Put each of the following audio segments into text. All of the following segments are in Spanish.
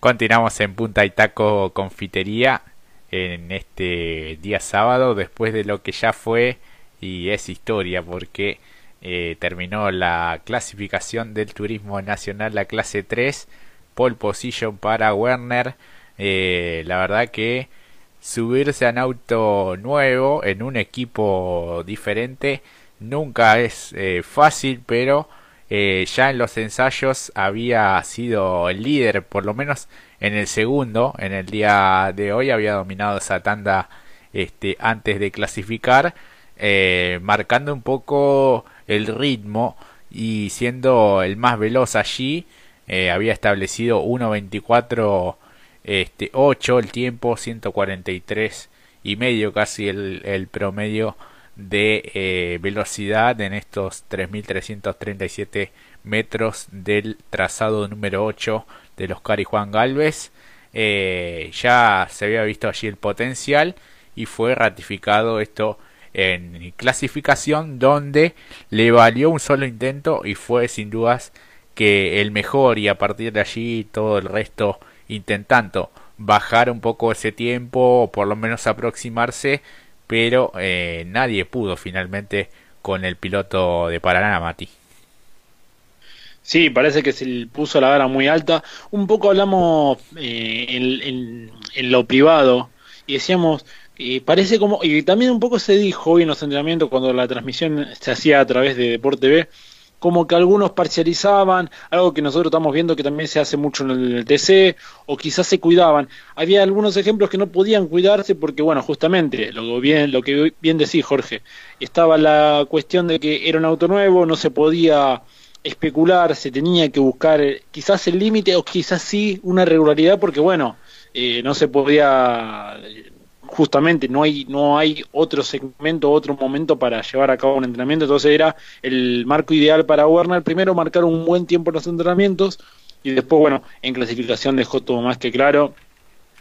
Continuamos en Punta Itaco Confitería en este día sábado, después de lo que ya fue y es historia, porque eh, terminó la clasificación del turismo nacional, la clase 3, pole position para Werner. Eh, la verdad que subirse a un auto nuevo en un equipo diferente nunca es eh, fácil, pero eh, ya en los ensayos había sido el líder, por lo menos en el segundo, en el día de hoy había dominado esa tanda este, antes de clasificar, eh, marcando un poco el ritmo y siendo el más veloz allí, eh, había establecido 1.24 este, 8 el tiempo, 143 y medio casi el promedio de eh, velocidad en estos 3.337 metros del trazado número 8 de Oscar y Juan Galvez. Eh, ya se había visto allí el potencial y fue ratificado esto en clasificación donde le valió un solo intento y fue sin dudas que el mejor y a partir de allí todo el resto intentando bajar un poco ese tiempo o por lo menos aproximarse pero eh, nadie pudo finalmente con el piloto de Paraná, Mati. Sí, parece que se puso la vara muy alta. Un poco hablamos eh, en, lo privado y decíamos, eh, parece como, y también un poco se dijo hoy en los entrenamientos cuando la transmisión se hacía a través de Deporte B, como que algunos parcializaban, algo que nosotros estamos viendo que también se hace mucho en el TC, o quizás se cuidaban. Había algunos ejemplos que no podían cuidarse porque, bueno, justamente, lo bien, lo que bien decís, Jorge, estaba la cuestión de que era un auto nuevo, no se podía especular, se tenía que buscar quizás el límite o quizás sí una regularidad porque, bueno, eh, no se podía justamente no hay no hay otro segmento otro momento para llevar a cabo un entrenamiento entonces era el marco ideal para Werner primero marcar un buen tiempo en los entrenamientos y después bueno en clasificación dejó todo más que claro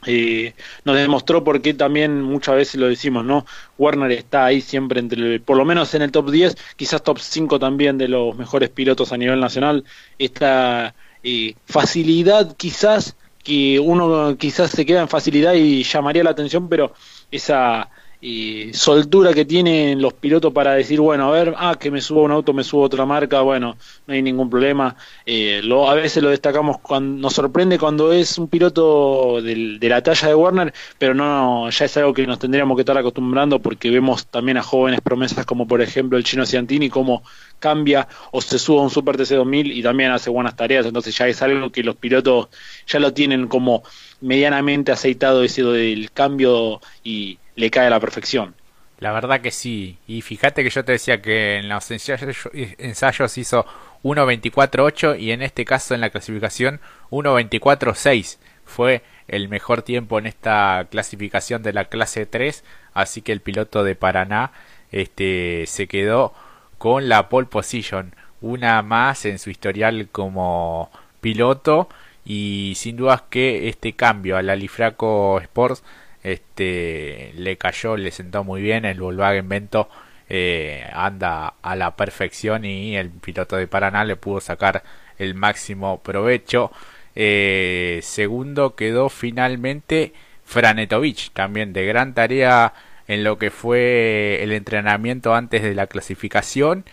eh, nos demostró por qué también muchas veces lo decimos, ¿no? Werner está ahí siempre entre, por lo menos en el top 10, quizás top 5 también de los mejores pilotos a nivel nacional. Esta eh, facilidad quizás que uno quizás se queda en facilidad y llamaría la atención, pero esa y soltura que tienen los pilotos para decir, bueno, a ver, ah, que me subo un auto, me subo otra marca, bueno, no hay ningún problema. Eh, lo, a veces lo destacamos cuando nos sorprende cuando es un piloto de la talla de Warner, pero no, ya es algo que nos tendríamos que estar acostumbrando porque vemos también a jóvenes promesas como por ejemplo el chino Ciantini, cómo cambia o se sube a un Super TC2000 y también hace buenas tareas, entonces ya es algo que los pilotos ya lo tienen como medianamente aceitado ese del cambio y le cae a la perfección. La verdad que sí. Y fíjate que yo te decía que en los ensayos, hizo 1.24.8 y en este caso en la clasificación 1.24.6. Fue el mejor tiempo en esta clasificación de la clase 3. Así que el piloto de Paraná este, se quedó con la pole position. Una más en su historial como piloto. Y sin dudas que este cambio al Alifraco Sports este le cayó, le sentó muy bien, el Volkswagen Vento eh, anda a la perfección y el piloto de Paraná le pudo sacar el máximo provecho. Eh, segundo quedó finalmente Franetovich, también de gran tarea en lo que fue el entrenamiento antes de la clasificación.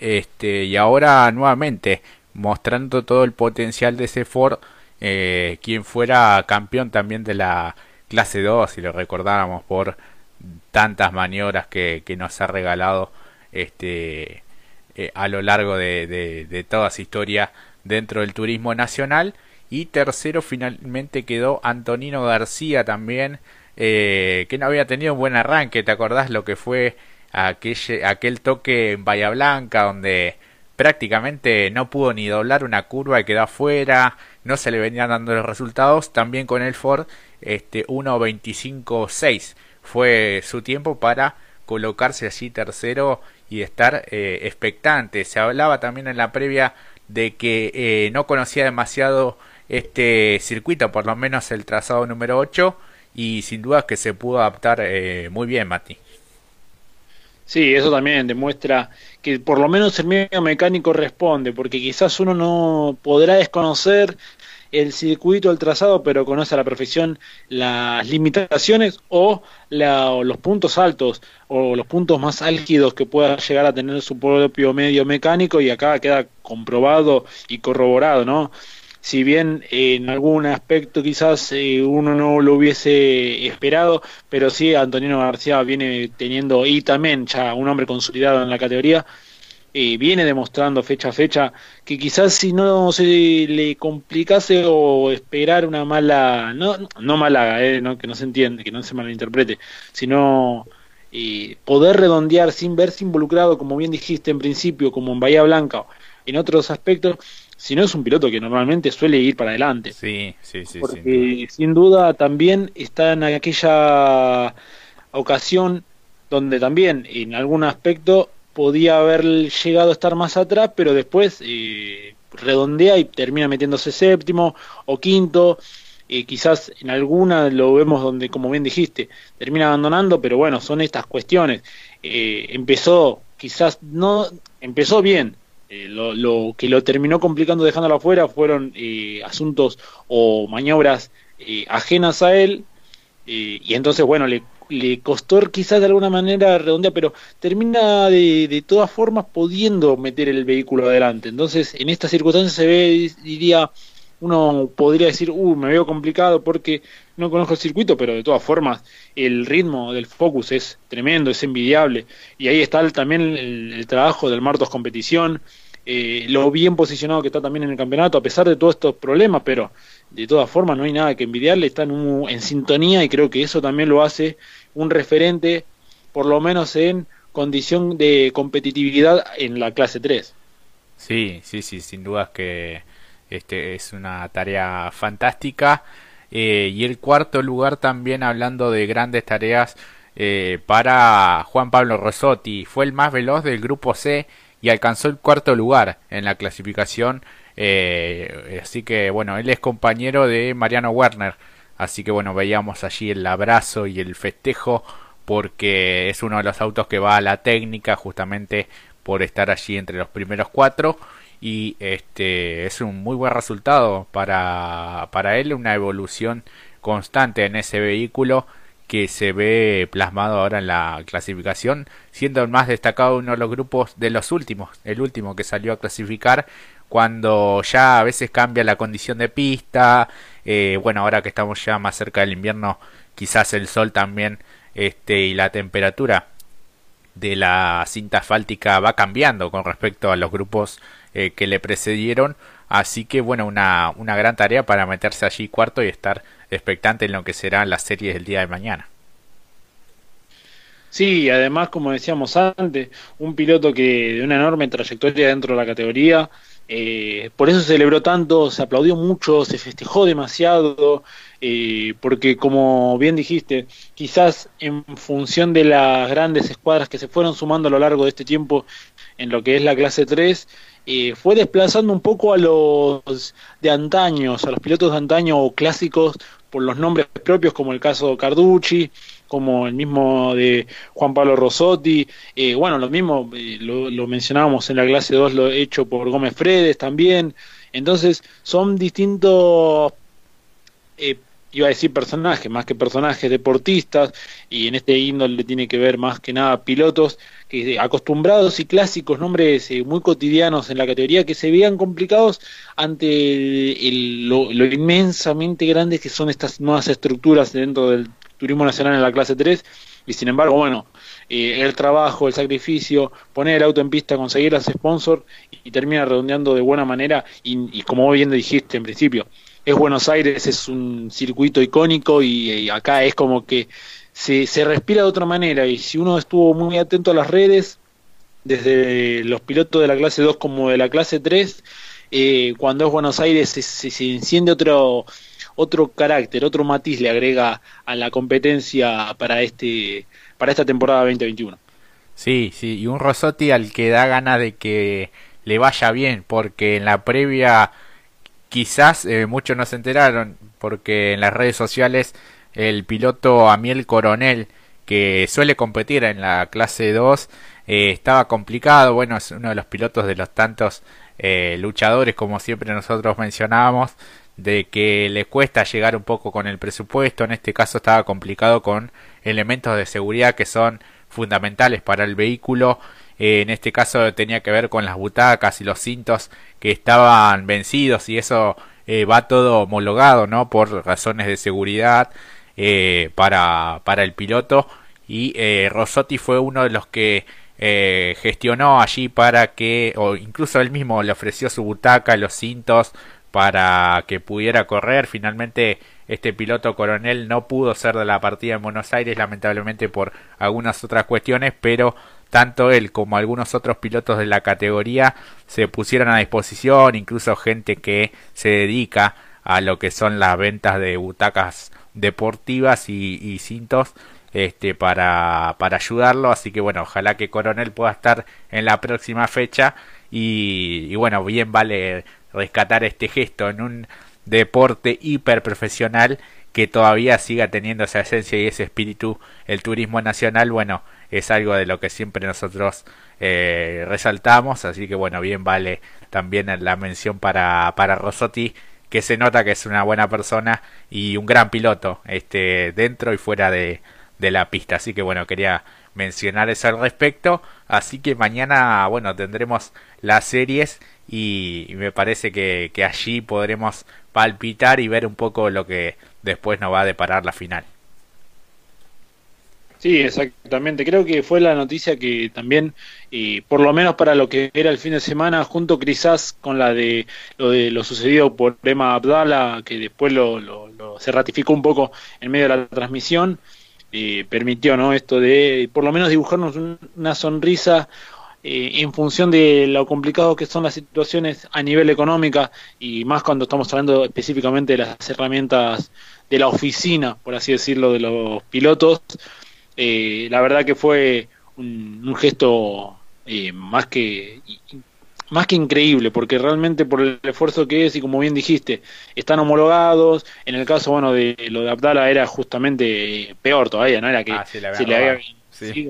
Este, y ahora nuevamente mostrando todo el potencial de ese Ford, eh, quien fuera campeón también de la clase 2, si lo recordáramos por tantas maniobras que, que nos ha regalado este eh, a lo largo de, de, toda su historia dentro del turismo nacional. Y tercero finalmente quedó Antonino García también, eh, que no había tenido un buen arranque. ¿Te acordás lo que fue aquel, aquel toque en Bahía Blanca donde prácticamente no pudo ni doblar una curva y quedó afuera? No se le venían dando los resultados. También con el Ford este 1.25.6 fue su tiempo para colocarse allí tercero y estar eh, expectante. Se hablaba también en la previa de que eh, no conocía demasiado este circuito, por lo menos el trazado número 8, y sin duda que se pudo adaptar eh, muy bien, Mati. Sí, eso también demuestra que por lo menos el medio mecánico responde, porque quizás uno no podrá desconocer el circuito, el trazado, pero conoce a la perfección las limitaciones o los puntos altos o los puntos más álgidos que pueda llegar a tener su propio medio mecánico y acá queda comprobado y corroborado, ¿no? Si bien en algún aspecto quizás eh, uno no lo hubiese esperado, pero sí Antonino García viene teniendo, y también ya un hombre consolidado en la categoría, eh, viene demostrando fecha a fecha que quizás si no se le complicase o esperar una mala, no, no mala, eh, no, que no se entiende, que no se malinterprete, sino poder redondear sin verse involucrado, como bien dijiste en principio, como en Bahía Blanca, en otros aspectos, si no es un piloto que normalmente suele ir para adelante. Sí, sí, sí. Porque sin duda también está en aquella ocasión donde también en algún aspecto podía haber llegado a estar más atrás, pero después eh, redondea y termina metiéndose séptimo o quinto. Eh, quizás en alguna lo vemos donde, como bien dijiste, termina abandonando, pero bueno, son estas cuestiones. Eh, empezó, quizás no, empezó bien, eh, lo, que lo terminó complicando dejándolo afuera fueron eh, asuntos o maniobras eh, ajenas a él y entonces bueno le, le, costó quizás de alguna manera redondear pero termina de, de, todas formas pudiendo meter el vehículo adelante. Entonces en estas circunstancias se ve diría uno podría decir uh me veo complicado porque no conozco el circuito pero de todas formas el ritmo del Focus es tremendo es envidiable. Y ahí está también el trabajo del Martos Competición eh, lo bien posicionado que está también en el campeonato, a pesar de todos estos problemas, pero de todas formas no hay nada que envidiarle, está en, sintonía y creo que eso también lo hace un referente, por lo menos en condición de competitividad en la clase 3. Sí, sí, sí, sin dudas que este es una tarea fantástica. Eh, y el cuarto lugar también hablando de grandes tareas eh, para Juan Pablo Rosotti. Fue el más veloz del grupo C y alcanzó el cuarto lugar en la clasificación. Eh, así que bueno, él es compañero de Mariano Werner. Así que bueno, veíamos allí el abrazo y el festejo porque es uno de los autos que va a la técnica justamente por estar allí entre los primeros cuatro y este es un muy buen resultado para, para él, una evolución constante en ese vehículo que se ve plasmado ahora en la clasificación, siendo el más destacado uno de los grupos de los últimos, el último que salió a clasificar cuando ya a veces cambia la condición de pista, eh, bueno, ahora que estamos ya más cerca del invierno, quizás el sol también este, y la temperatura de la cinta asfáltica va cambiando con respecto a los grupos eh, que le precedieron, así que bueno, una, una gran tarea para meterse allí cuarto y estar expectante en lo que será la serie del día de mañana. Sí, además, como decíamos antes, un piloto que de una enorme trayectoria dentro de la categoría, eh, por eso se celebró tanto, se aplaudió mucho, se festejó demasiado, eh, porque como bien dijiste, quizás en función de las grandes escuadras que se fueron sumando a lo largo de este tiempo en lo que es la clase 3, eh, fue desplazando un poco a los de antaños, a los pilotos de antaño o clásicos por los nombres propios, como el caso Carducci, como el mismo de Juan Pablo Rosotti, eh, bueno, lo mismo eh, lo, mencionábamos en la clase 2, lo hecho por Gómez Fredes también, entonces son distintos, eh, iba a decir personajes, más que personajes deportistas, y en este índole tiene que ver más que nada pilotos que acostumbrados y clásicos, nombres muy cotidianos en la categoría, que se veían complicados ante lo, lo, inmensamente grandes que son estas nuevas estructuras dentro del turismo nacional en la clase 3 y sin embargo, bueno, eh, el trabajo, el sacrificio, poner el auto en pista, conseguir las sponsors y, termina redondeando de buena manera. Y, como bien dijiste en principio, es Buenos Aires, es un circuito icónico y, acá es como que se, se respira de otra manera y si uno estuvo muy atento a las redes, desde los pilotos de la clase 2 como de la clase 3, eh, cuando es Buenos Aires se, se enciende otro otro carácter, otro matiz le agrega a la competencia para este para esta temporada 2021. Sí, sí, y un Rosotti al que da gana de que le vaya bien, porque en la previa quizás eh, muchos no se enteraron, porque en las redes sociales el piloto Amiel Coronel, que suele competir en la clase 2, eh, estaba complicado, bueno, es uno de los pilotos de los tantos eh, luchadores, como siempre nosotros mencionábamos, de que le cuesta llegar un poco con el presupuesto, en este caso estaba complicado con elementos de seguridad que son fundamentales para el vehículo, eh, en este caso tenía que ver con las butacas y los cintos que estaban vencidos y eso va todo homologado, ¿no? Por razones de seguridad eh, para, para el piloto y eh, Rossotti fue uno de los que eh, gestionó allí para que, o incluso él mismo le ofreció su butaca, los cintos para que pudiera correr. Finalmente este piloto coronel no pudo ser de la partida en Buenos Aires, lamentablemente por algunas otras cuestiones, pero tanto él como algunos otros pilotos de la categoría se pusieron a disposición, incluso gente que se dedica a lo que son las ventas de butacas deportivas y, cintos este para, para ayudarlo. Así que bueno ojalá que Coronel pueda estar en la próxima fecha. Y, y bueno bien vale rescatar este gesto en un deporte hiper profesional que todavía siga teniendo esa esencia y ese espíritu el turismo nacional. Bueno es algo de lo que siempre nosotros eh, resaltamos. Así que bueno bien vale también la mención para para Rosotti que se nota que es una buena persona y un gran piloto este dentro y fuera de, de la pista. Así que bueno quería mencionar eso al respecto. Así que mañana bueno tendremos las series y, y me parece que, que allí podremos palpitar y ver un poco lo que después nos va a deparar la final Sí, exactamente. Creo que fue la noticia que también, eh, por lo menos para lo que era el fin de semana, junto quizás con la de lo de lo sucedido por Emma Abdala, que después lo, lo, lo, se ratificó un poco en medio de la transmisión, eh, permitió no esto de por lo menos dibujarnos un, una sonrisa eh, en función de lo complicado que son las situaciones a nivel económica y más cuando estamos hablando específicamente de las herramientas de la oficina, por así decirlo, de los pilotos eh, la verdad que fue un, un gesto eh, más que más que increíble, porque realmente por el esfuerzo que es, y como bien dijiste, están homologados, en el caso bueno de lo de Abdala era justamente peor todavía, ¿no? Era que ah, sí, se le había sí.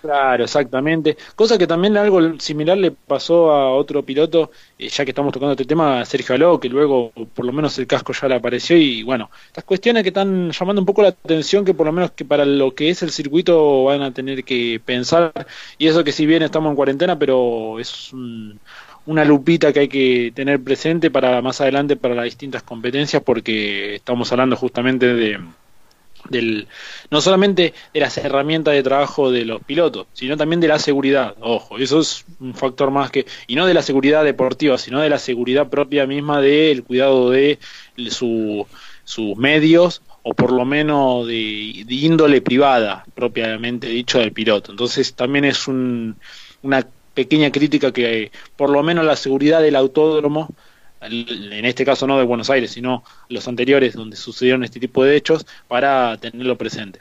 Claro, exactamente. Cosa que también algo similar le pasó a otro piloto, eh, ya que estamos tocando este tema, Sergio Aló, que luego por lo menos el casco ya le apareció y bueno, estas cuestiones que están llamando un poco la atención, que por lo menos que para lo que es el circuito van a tener que pensar, y eso que si bien estamos en cuarentena, pero es un, una lupita que hay que tener presente para más adelante para las distintas competencias, porque estamos hablando justamente de del no solamente de las herramientas de trabajo de los pilotos, sino también de la seguridad. Ojo, eso es un factor más que y no de la seguridad deportiva, sino de la seguridad propia misma del cuidado de su, sus medios o por lo menos de, índole privada propiamente dicho del piloto. Entonces también es un, una pequeña crítica que por lo menos la seguridad del autódromo en este caso no de Buenos Aires, sino los anteriores donde sucedieron este tipo de hechos, para tenerlo presente.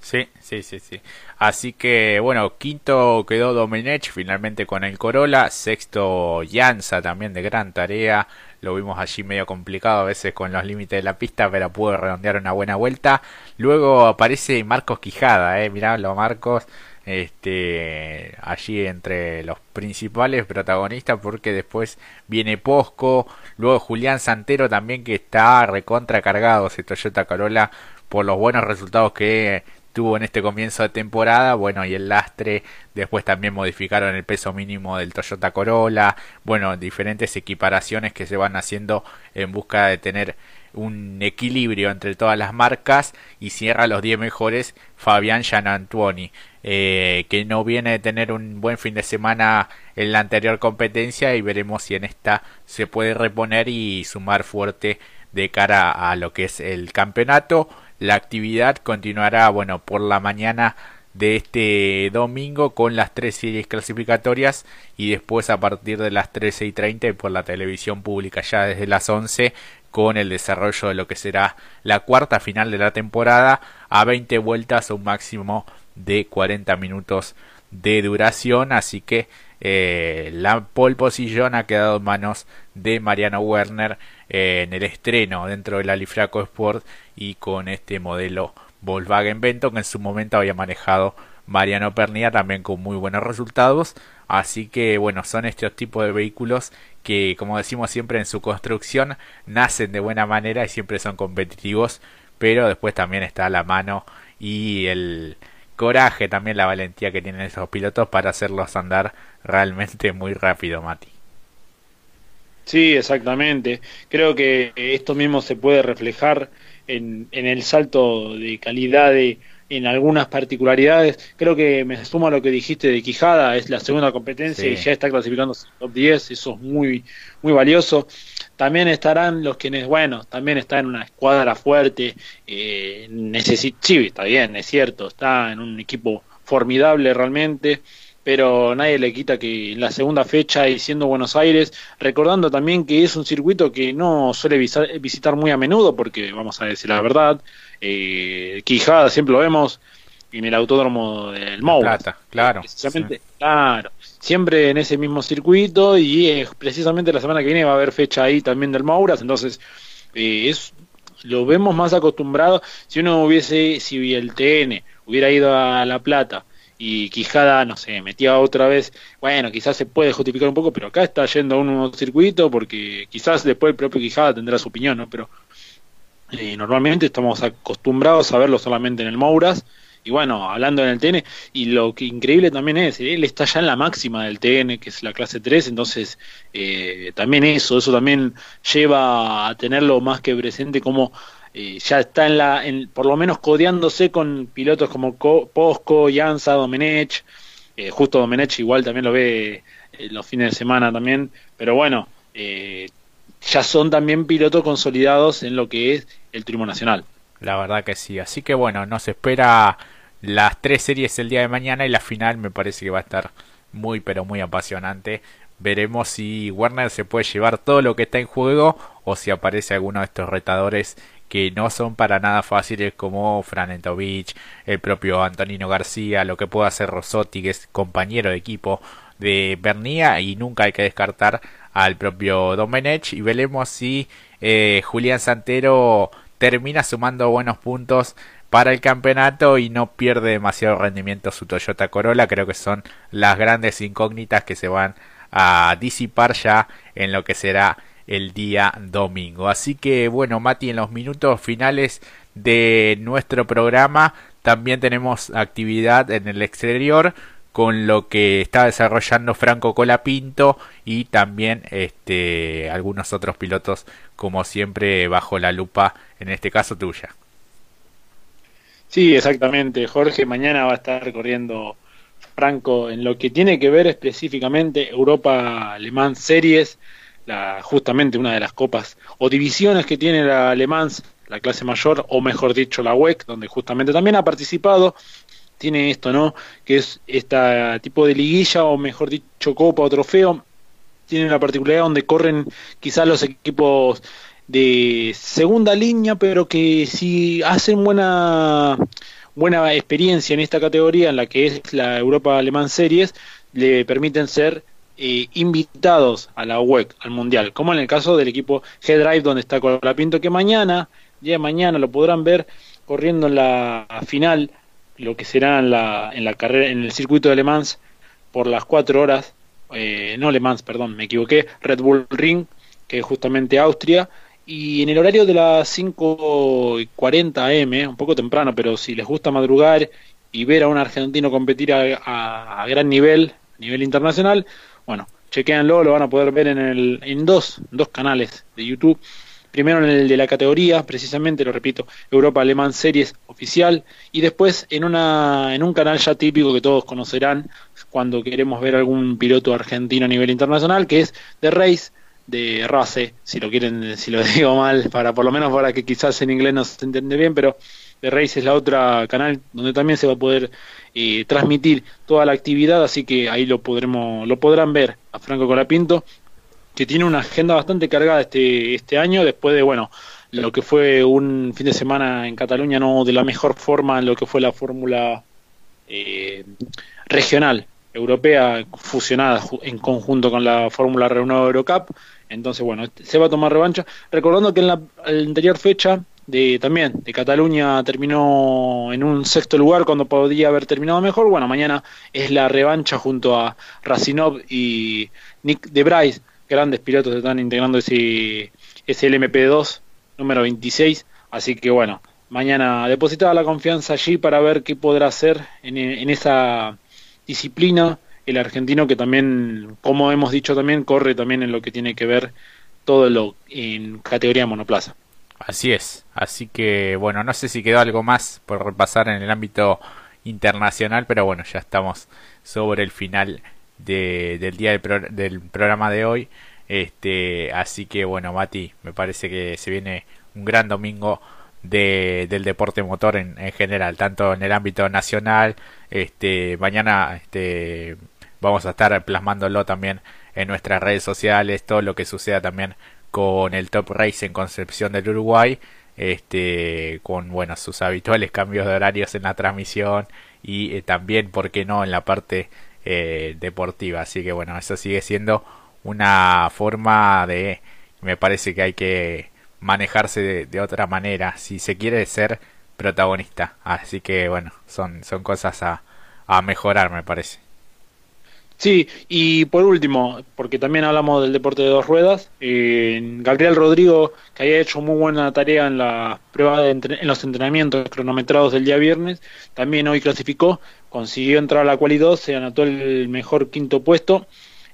Sí, sí, sí, sí. Así que, bueno, quinto quedó Domenech finalmente con el Corolla, sexto Llanza también de gran tarea, lo vimos allí medio complicado a veces con los límites de la pista, pero pudo redondear una buena vuelta. Luego aparece Marcos Quijada, eh, mirá, Marcos, este allí entre los principales protagonistas porque después viene Posco, luego Julián Santero también que está recontra cargado ese Toyota Corolla por los buenos resultados que tuvo en este comienzo de temporada, bueno, y el lastre, después también modificaron el peso mínimo del Toyota Corolla, bueno, diferentes equiparaciones que se van haciendo en busca de tener un equilibrio entre todas las marcas y cierra los 10 mejores Fabián Gianantuoni, eh, que no viene de tener un buen fin de semana en la anterior competencia y veremos si en esta se puede reponer y sumar fuerte de cara a lo que es el campeonato. La actividad continuará, bueno, por la mañana de este domingo con las tres series clasificatorias y después a partir de las 13 y 30 por la televisión pública ya desde las 11 con el desarrollo de lo que será la cuarta final de la temporada a 20 vueltas a un máximo de 40 minutos de duración. Así que eh, la pole position ha quedado en manos de Mariano Werner eh, en el estreno dentro del Alifraco Sport y con este modelo Volkswagen Vento que en su momento había manejado Mariano Pernia también con muy buenos resultados así que bueno son estos tipos de vehículos que, como decimos siempre en su construcción, nacen de buena manera y siempre son competitivos, pero después también está la mano y el coraje, también la valentía que tienen esos pilotos para hacerlos andar realmente muy rápido, Mati. Sí, exactamente. Creo que esto mismo se puede reflejar en, en el salto de calidad de, en algunas particularidades. Creo que me sumo a lo que dijiste de Quijada, es la segunda competencia y ya está clasificando top 10, eso es muy, muy valioso. También estarán los quienes, bueno, también está en una escuadra fuerte, eh, sí, está bien, es cierto, está en un equipo formidable realmente, pero nadie le quita que en la segunda fecha y siendo Buenos Aires, recordando también que es un circuito que no suele visitar muy a menudo, porque vamos a decir la verdad, eh, Quijada siempre lo vemos en el autódromo del Moura. claro. claro. Siempre en ese mismo circuito y precisamente la semana que viene va a haber fecha ahí también del Mouras, entonces eh, es lo vemos más acostumbrado. Si uno hubiese, si el TN hubiera ido a La Plata y Quijada, no sé, metía otra vez, bueno, quizás se puede justificar un poco, pero acá está yendo a un circuito porque quizás después el propio Quijada tendrá su opinión, ¿no? Pero eh, normalmente estamos acostumbrados a verlo solamente en el Mouras. Y bueno, hablando en el TN, y lo que increíble también es, él está ya en la máxima del TN, que es la clase 3, entonces eh, también eso, eso también lleva a tenerlo más que presente como eh, ya está en la, en, por lo menos codeándose con pilotos como Posco, Jansa, Domenech, eh, justo Domenech igual también lo ve eh, los fines de semana también, pero bueno, ya son también pilotos consolidados en lo que es el turismo nacional. La verdad que sí, así que bueno, nos espera las tres series el día de mañana y la final me parece que va a estar muy pero muy apasionante. Veremos si Warner se puede llevar todo lo que está en juego o si aparece alguno de estos retadores que no son para nada fáciles como Fran Entovich, el propio Antonino García, lo que puede hacer Rossotti, que es compañero de equipo de Bernía, y nunca hay que descartar al propio Domenech, y veremos si eh, Julián Santero termina sumando buenos puntos para el campeonato y no pierde demasiado rendimiento su Toyota Corolla, creo que son las grandes incógnitas que se van a disipar ya en lo que será el día domingo. Así que bueno, Mati, en los minutos finales de nuestro programa también tenemos actividad en el exterior con lo que está desarrollando Franco Colapinto y también este algunos otros pilotos como siempre bajo la lupa en este caso tuya. Sí, exactamente, Jorge, mañana va a estar corriendo Franco en lo que tiene que ver específicamente Europa Alemán Series justamente una de las copas o divisiones que tiene la Alemán, la clase mayor, o mejor dicho la WEC, donde justamente también ha participado, tiene esto, ¿no? Que es este tipo de liguilla, o mejor dicho, copa o trofeo, tiene la particularidad donde corren quizás los equipos de segunda línea, pero que si hacen buena buena experiencia en esta categoría, en la que es la Europa Alemán Series, le permiten ser eh, invitados a la WEC, al Mundial, como en el caso del equipo G-Drive, donde está Colapinto, que mañana, de mañana, lo podrán ver corriendo en la final, lo que será en la, en la carrera, en el circuito de Le Mans, por las cuatro horas, eh, no Le perdón, me equivoqué, Red Bull Ring, que es justamente Austria, y en el horario de las 5.40 am, un poco temprano, pero si les gusta madrugar y ver a un argentino competir a, gran nivel, a nivel internacional, bueno, chequéanlo, lo van a poder ver en, el, en dos, dos canales de YouTube. Primero en el de la categoría, precisamente, lo repito, Europa Alemán Series oficial, y después en, una, en un canal ya típico que todos conocerán cuando queremos ver algún piloto argentino a nivel internacional, que es The Race, de Race, si lo quieren, si lo digo mal, para por lo menos para que quizás en inglés no se entiende bien, pero The Race es la otra canal donde también se va a poder eh, transmitir toda la actividad, así que ahí lo podremos, lo podrán ver a Franco Colapinto, que tiene una agenda bastante cargada este, este año, después de bueno lo que fue un fin de semana en Cataluña no de la mejor forma en lo que fue la fórmula eh, regional europea fusionada en conjunto con la fórmula Renault Eurocup entonces bueno se va a tomar revancha recordando que en la anterior fecha de también de Cataluña terminó en un sexto lugar cuando podía haber terminado mejor. Bueno, mañana es la revancha junto a Racinov y Nick de Bryce grandes pilotos están integrando ese, ese LMP2 número 26. Así que bueno, mañana depositada la confianza allí para ver qué podrá hacer en esa disciplina el argentino que también, como hemos dicho también, corre también en lo que tiene que ver todo lo en categoría monoplaza. Así es, así que bueno, no sé si quedó algo más por repasar en el ámbito internacional, pero bueno, ya estamos sobre el final de, del día del, del, programa de hoy. Este, así que bueno, Mati, me parece que se viene un gran domingo de, del deporte motor en, en, general, tanto en el ámbito nacional, este, mañana este, vamos a estar plasmándolo también en nuestras redes sociales, todo lo que suceda también con el Top Race en Concepción del Uruguay, este, con bueno, sus habituales cambios de horarios en la transmisión y eh, también, ¿por qué no?, en la parte eh, deportiva. Así que bueno, eso sigue siendo una forma de, me parece que hay que manejarse de, de otra manera si se quiere ser protagonista. Así que bueno, son, son cosas a, a mejorar, me parece. Sí, y por último, porque también hablamos del deporte de dos ruedas, eh, Gabriel Rodrigo, que había hecho muy buena tarea en la prueba de en los entrenamientos cronometrados del día viernes, también hoy clasificó, consiguió entrar a la quali 2, se anotó el mejor quinto puesto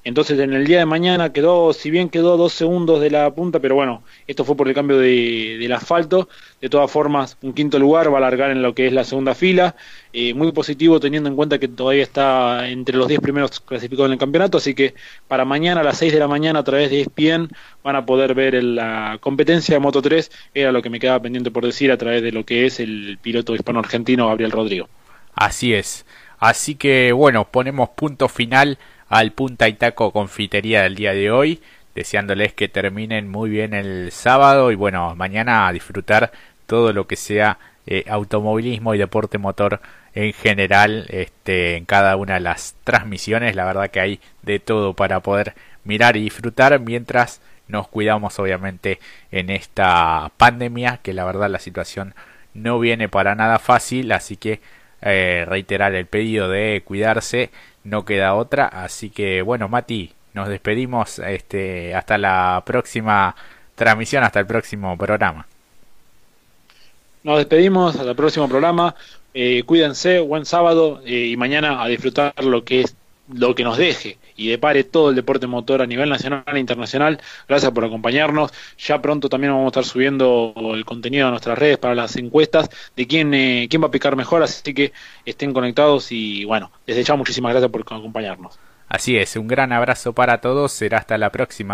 entonces en el día de mañana quedó, si bien quedó dos segundos de la punta, pero bueno, esto fue por el cambio de, del asfalto. De todas formas, un quinto lugar va a alargar en lo que es la segunda fila. Eh, muy positivo teniendo en cuenta que todavía está entre los 10 primeros clasificados en el campeonato. Así que para mañana a las 6 de la mañana a través de ESPN van a poder ver la competencia de Moto 3. Era lo que me quedaba pendiente por decir a través de lo que es el piloto hispano-argentino Gabriel Rodrigo. Así es. Así que bueno, ponemos punto final al Punta y Taco Confitería del día de hoy, deseándoles que terminen muy bien el sábado y bueno, mañana a disfrutar todo lo que sea eh, automovilismo y deporte motor en general este, en cada una de las transmisiones. La verdad que hay de todo para poder mirar y disfrutar mientras nos cuidamos obviamente en esta pandemia que la verdad la situación no viene para nada fácil así que eh, reiterar el pedido de cuidarse no queda otra. Así que bueno, Mati, nos despedimos este, hasta la próxima transmisión, hasta el próximo programa. Nos despedimos hasta el próximo programa. Eh, cuídense, buen sábado eh, y mañana a disfrutar lo que es lo que nos deje y depare todo el deporte motor a nivel nacional e internacional. Gracias por acompañarnos. Ya pronto también vamos a estar subiendo el contenido a nuestras redes para las encuestas de quién, eh, quién va a picar mejor, así que estén conectados y bueno, desde ya muchísimas gracias por acompañarnos. Así es, un gran abrazo para todos, será hasta la próxima.